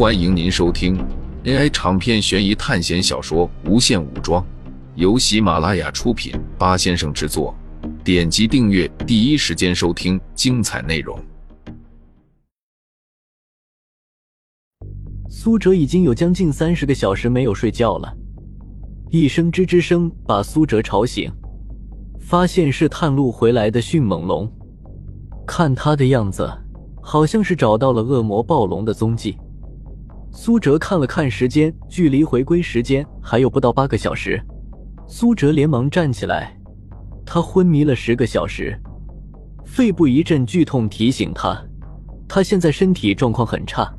欢迎您收听 AI 长篇悬疑探险小说《无限武装》，由喜马拉雅出品，八先生制作。点击订阅，第一时间收听精彩内容。苏哲已经有将近三十个小时没有睡觉了，一声吱吱声把苏哲吵醒，发现是探路回来的迅猛龙。看他的样子，好像是找到了恶魔暴龙的踪迹。苏哲看了看时间，距离回归时间还有不到八个小时。苏哲连忙站起来，他昏迷了十个小时，肺部一阵剧痛提醒他，他现在身体状况很差。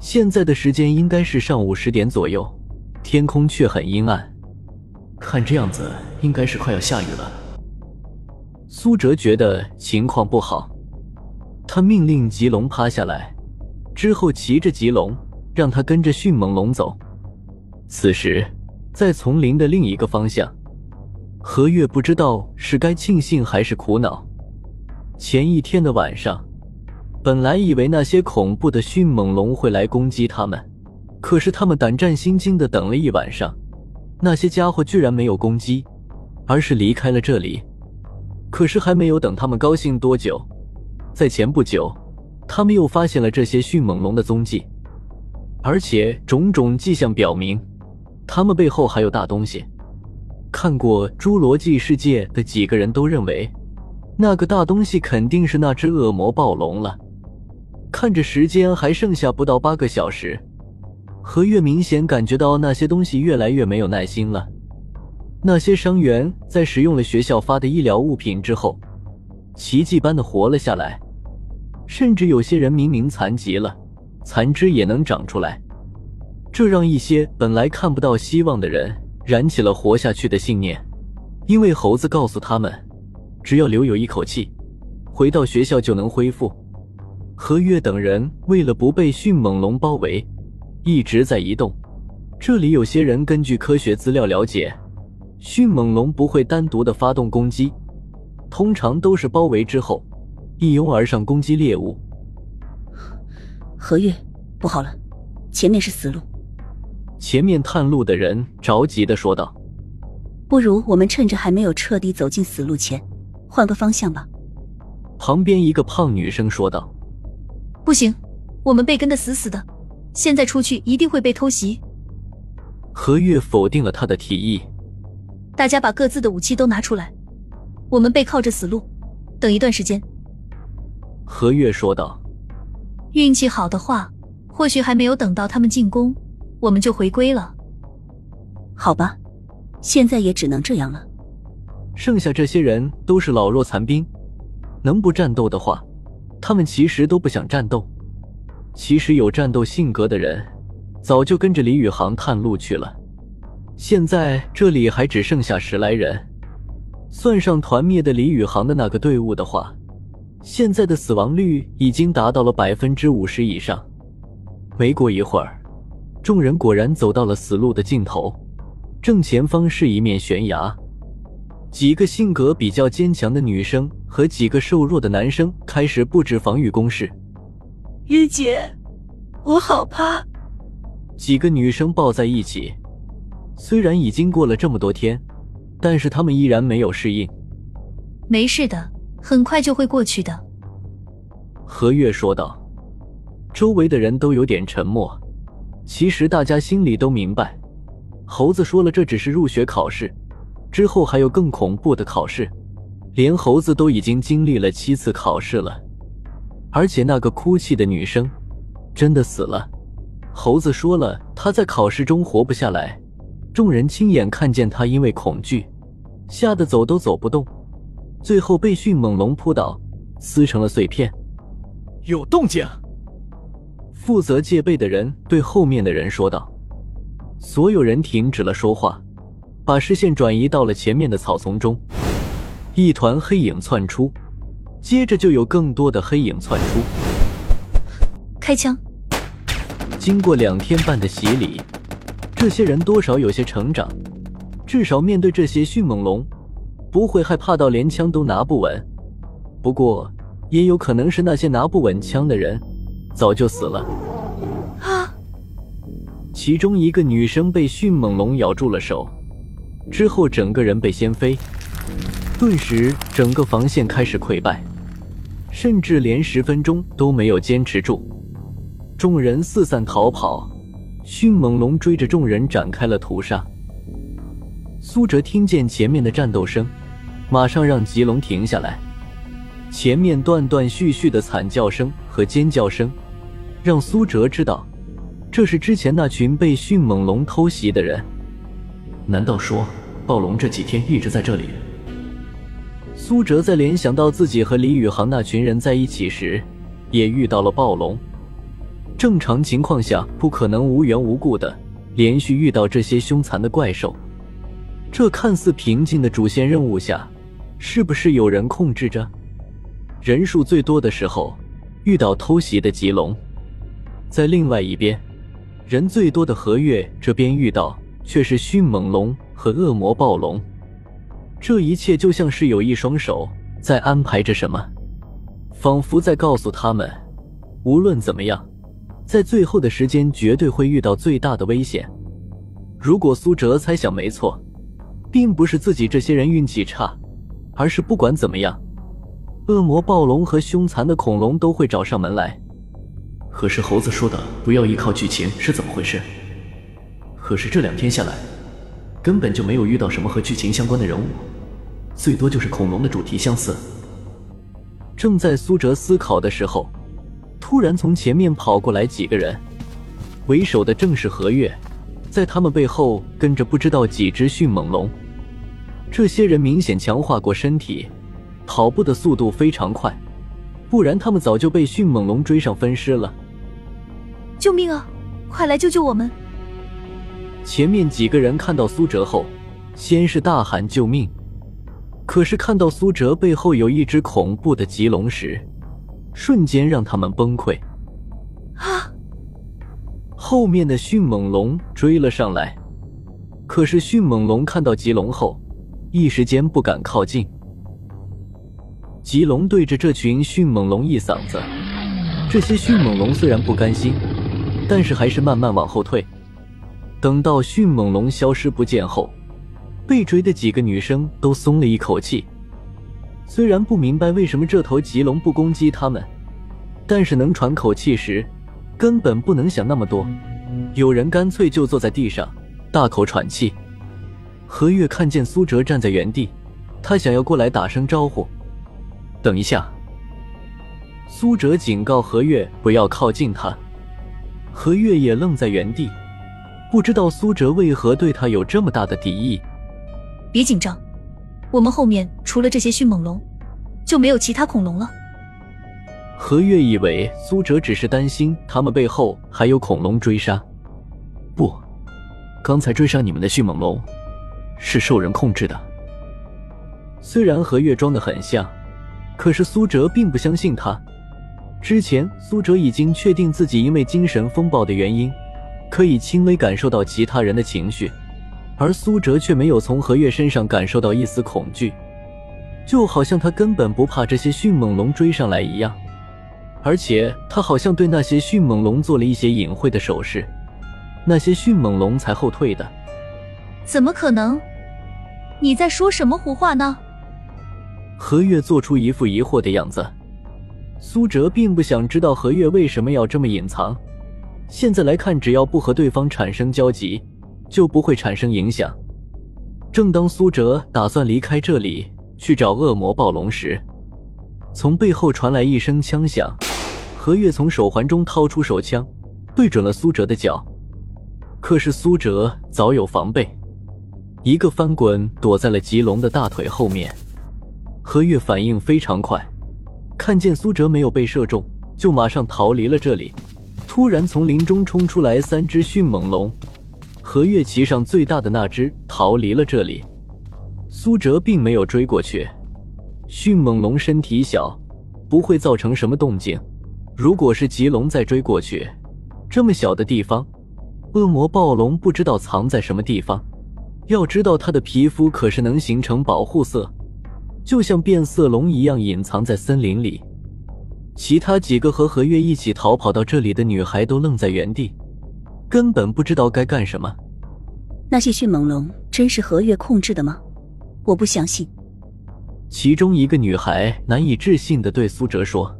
现在的时间应该是上午十点左右，天空却很阴暗，看这样子应该是快要下雨了。苏哲觉得情况不好，他命令吉龙趴下来，之后骑着吉龙。让他跟着迅猛龙走。此时，在丛林的另一个方向，何月不知道是该庆幸还是苦恼。前一天的晚上，本来以为那些恐怖的迅猛龙会来攻击他们，可是他们胆战心惊的等了一晚上，那些家伙居然没有攻击，而是离开了这里。可是还没有等他们高兴多久，在前不久，他们又发现了这些迅猛龙的踪迹。而且种种迹象表明，他们背后还有大东西。看过《侏罗纪世界》的几个人都认为，那个大东西肯定是那只恶魔暴龙了。看着时间还剩下不到八个小时，何月明显感觉到那些东西越来越没有耐心了。那些伤员在使用了学校发的医疗物品之后，奇迹般的活了下来，甚至有些人明明残疾了。残肢也能长出来，这让一些本来看不到希望的人燃起了活下去的信念。因为猴子告诉他们，只要留有一口气，回到学校就能恢复。何月等人为了不被迅猛龙包围，一直在移动。这里有些人根据科学资料了解，迅猛龙不会单独的发动攻击，通常都是包围之后一拥而上攻击猎物。何月，不好了，前面是死路。前面探路的人着急的说道：“不如我们趁着还没有彻底走进死路前，换个方向吧。”旁边一个胖女生说道：“不行，我们被跟得死死的，现在出去一定会被偷袭。”何月否定了他的提议：“大家把各自的武器都拿出来，我们背靠着死路，等一段时间。”何月说道。运气好的话，或许还没有等到他们进攻，我们就回归了。好吧，现在也只能这样了。剩下这些人都是老弱残兵，能不战斗的话，他们其实都不想战斗。其实有战斗性格的人，早就跟着李宇航探路去了。现在这里还只剩下十来人，算上团灭的李宇航的那个队伍的话。现在的死亡率已经达到了百分之五十以上。没过一会儿，众人果然走到了死路的尽头，正前方是一面悬崖。几个性格比较坚强的女生和几个瘦弱的男生开始布置防御工事。玉姐，我好怕。几个女生抱在一起，虽然已经过了这么多天，但是她们依然没有适应。没事的。很快就会过去的，何月说道。周围的人都有点沉默。其实大家心里都明白，猴子说了，这只是入学考试，之后还有更恐怖的考试。连猴子都已经经历了七次考试了，而且那个哭泣的女生真的死了。猴子说了，他在考试中活不下来。众人亲眼看见他因为恐惧，吓得走都走不动。最后被迅猛龙扑倒，撕成了碎片。有动静！负责戒备的人对后面的人说道。所有人停止了说话，把视线转移到了前面的草丛中。一团黑影窜出，接着就有更多的黑影窜出。开枪！经过两天半的洗礼，这些人多少有些成长，至少面对这些迅猛龙。不会害怕到连枪都拿不稳，不过也有可能是那些拿不稳枪的人早就死了。啊！其中一个女生被迅猛龙咬住了手，之后整个人被掀飞，顿时整个防线开始溃败，甚至连十分钟都没有坚持住。众人四散逃跑，迅猛龙追着众人展开了屠杀。苏哲听见前面的战斗声，马上让吉龙停下来。前面断断续续的惨叫声和尖叫声，让苏哲知道，这是之前那群被迅猛龙偷袭的人。难道说暴龙这几天一直在这里？苏哲在联想到自己和李宇航那群人在一起时，也遇到了暴龙。正常情况下，不可能无缘无故的连续遇到这些凶残的怪兽。这看似平静的主线任务下，是不是有人控制着？人数最多的时候，遇到偷袭的棘龙；在另外一边，人最多的和月这边遇到却是迅猛龙和恶魔暴龙。这一切就像是有一双手在安排着什么，仿佛在告诉他们，无论怎么样。在最后的时间，绝对会遇到最大的危险。如果苏哲猜想没错，并不是自己这些人运气差，而是不管怎么样，恶魔暴龙和凶残的恐龙都会找上门来。可是猴子说的不要依靠剧情是怎么回事？可是这两天下来，根本就没有遇到什么和剧情相关的人物，最多就是恐龙的主题相似。正在苏哲思考的时候。突然，从前面跑过来几个人，为首的正是何月，在他们背后跟着不知道几只迅猛龙。这些人明显强化过身体，跑步的速度非常快，不然他们早就被迅猛龙追上分尸了。救命啊！快来救救我们！前面几个人看到苏哲后，先是大喊救命，可是看到苏哲背后有一只恐怖的棘龙时，瞬间让他们崩溃！啊！后面的迅猛龙追了上来，可是迅猛龙看到棘龙后，一时间不敢靠近。棘龙对着这群迅猛龙一嗓子，这些迅猛龙虽然不甘心，但是还是慢慢往后退。等到迅猛龙消失不见后，被追的几个女生都松了一口气。虽然不明白为什么这头棘龙不攻击他们，但是能喘口气时，根本不能想那么多。有人干脆就坐在地上，大口喘气。何月看见苏哲站在原地，他想要过来打声招呼。等一下，苏哲警告何月不要靠近他。何月也愣在原地，不知道苏哲为何对他有这么大的敌意。别紧张。我们后面除了这些迅猛龙，就没有其他恐龙了。何月以为苏哲只是担心他们背后还有恐龙追杀，不，刚才追杀你们的迅猛龙是受人控制的。虽然何月装的很像，可是苏哲并不相信他。之前苏哲已经确定自己因为精神风暴的原因，可以轻微感受到其他人的情绪。而苏哲却没有从何月身上感受到一丝恐惧，就好像他根本不怕这些迅猛龙追上来一样。而且他好像对那些迅猛龙做了一些隐晦的手势，那些迅猛龙才后退的。怎么可能？你在说什么胡话呢？何月做出一副疑惑的样子。苏哲并不想知道何月为什么要这么隐藏。现在来看，只要不和对方产生交集。就不会产生影响。正当苏哲打算离开这里去找恶魔暴龙时，从背后传来一声枪响。何月从手环中掏出手枪，对准了苏哲的脚。可是苏哲早有防备，一个翻滚躲在了吉龙的大腿后面。何月反应非常快，看见苏哲没有被射中，就马上逃离了这里。突然，从林中冲出来三只迅猛龙。何月骑上最大的那只，逃离了这里。苏哲并没有追过去。迅猛龙身体小，不会造成什么动静。如果是棘龙再追过去，这么小的地方，恶魔暴龙不知道藏在什么地方。要知道，它的皮肤可是能形成保护色，就像变色龙一样隐藏在森林里。其他几个和何月一起逃跑到这里的女孩都愣在原地。根本不知道该干什么。那些迅猛龙真是何月控制的吗？我不相信。其中一个女孩难以置信的对苏哲说：“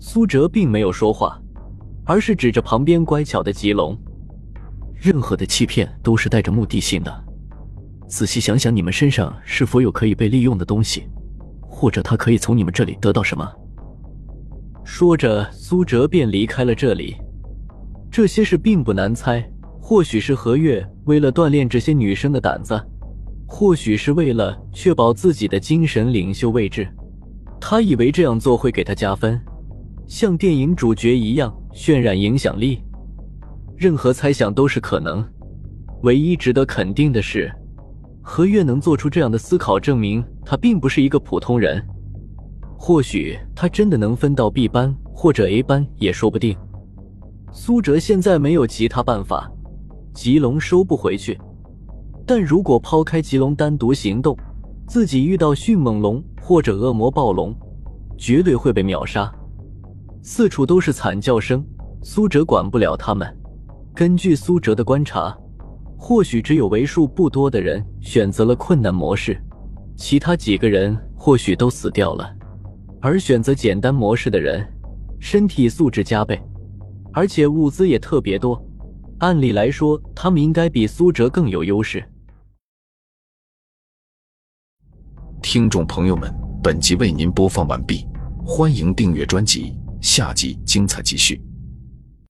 苏哲并没有说话，而是指着旁边乖巧的棘龙。任何的欺骗都是带着目的性的。仔细想想，你们身上是否有可以被利用的东西，或者他可以从你们这里得到什么？”说着，苏哲便离开了这里。这些事并不难猜，或许是何月为了锻炼这些女生的胆子。或许是为了确保自己的精神领袖位置，他以为这样做会给他加分，像电影主角一样渲染影响力。任何猜想都是可能，唯一值得肯定的是，何月能做出这样的思考，证明他并不是一个普通人。或许他真的能分到 B 班或者 A 班也说不定。苏哲现在没有其他办法，吉龙收不回去。但如果抛开棘龙单独行动，自己遇到迅猛龙或者恶魔暴龙，绝对会被秒杀。四处都是惨叫声，苏哲管不了他们。根据苏哲的观察，或许只有为数不多的人选择了困难模式，其他几个人或许都死掉了。而选择简单模式的人，身体素质加倍，而且物资也特别多。按理来说，他们应该比苏哲更有优势。听众朋友们，本集为您播放完毕，欢迎订阅专辑，下集精彩继续。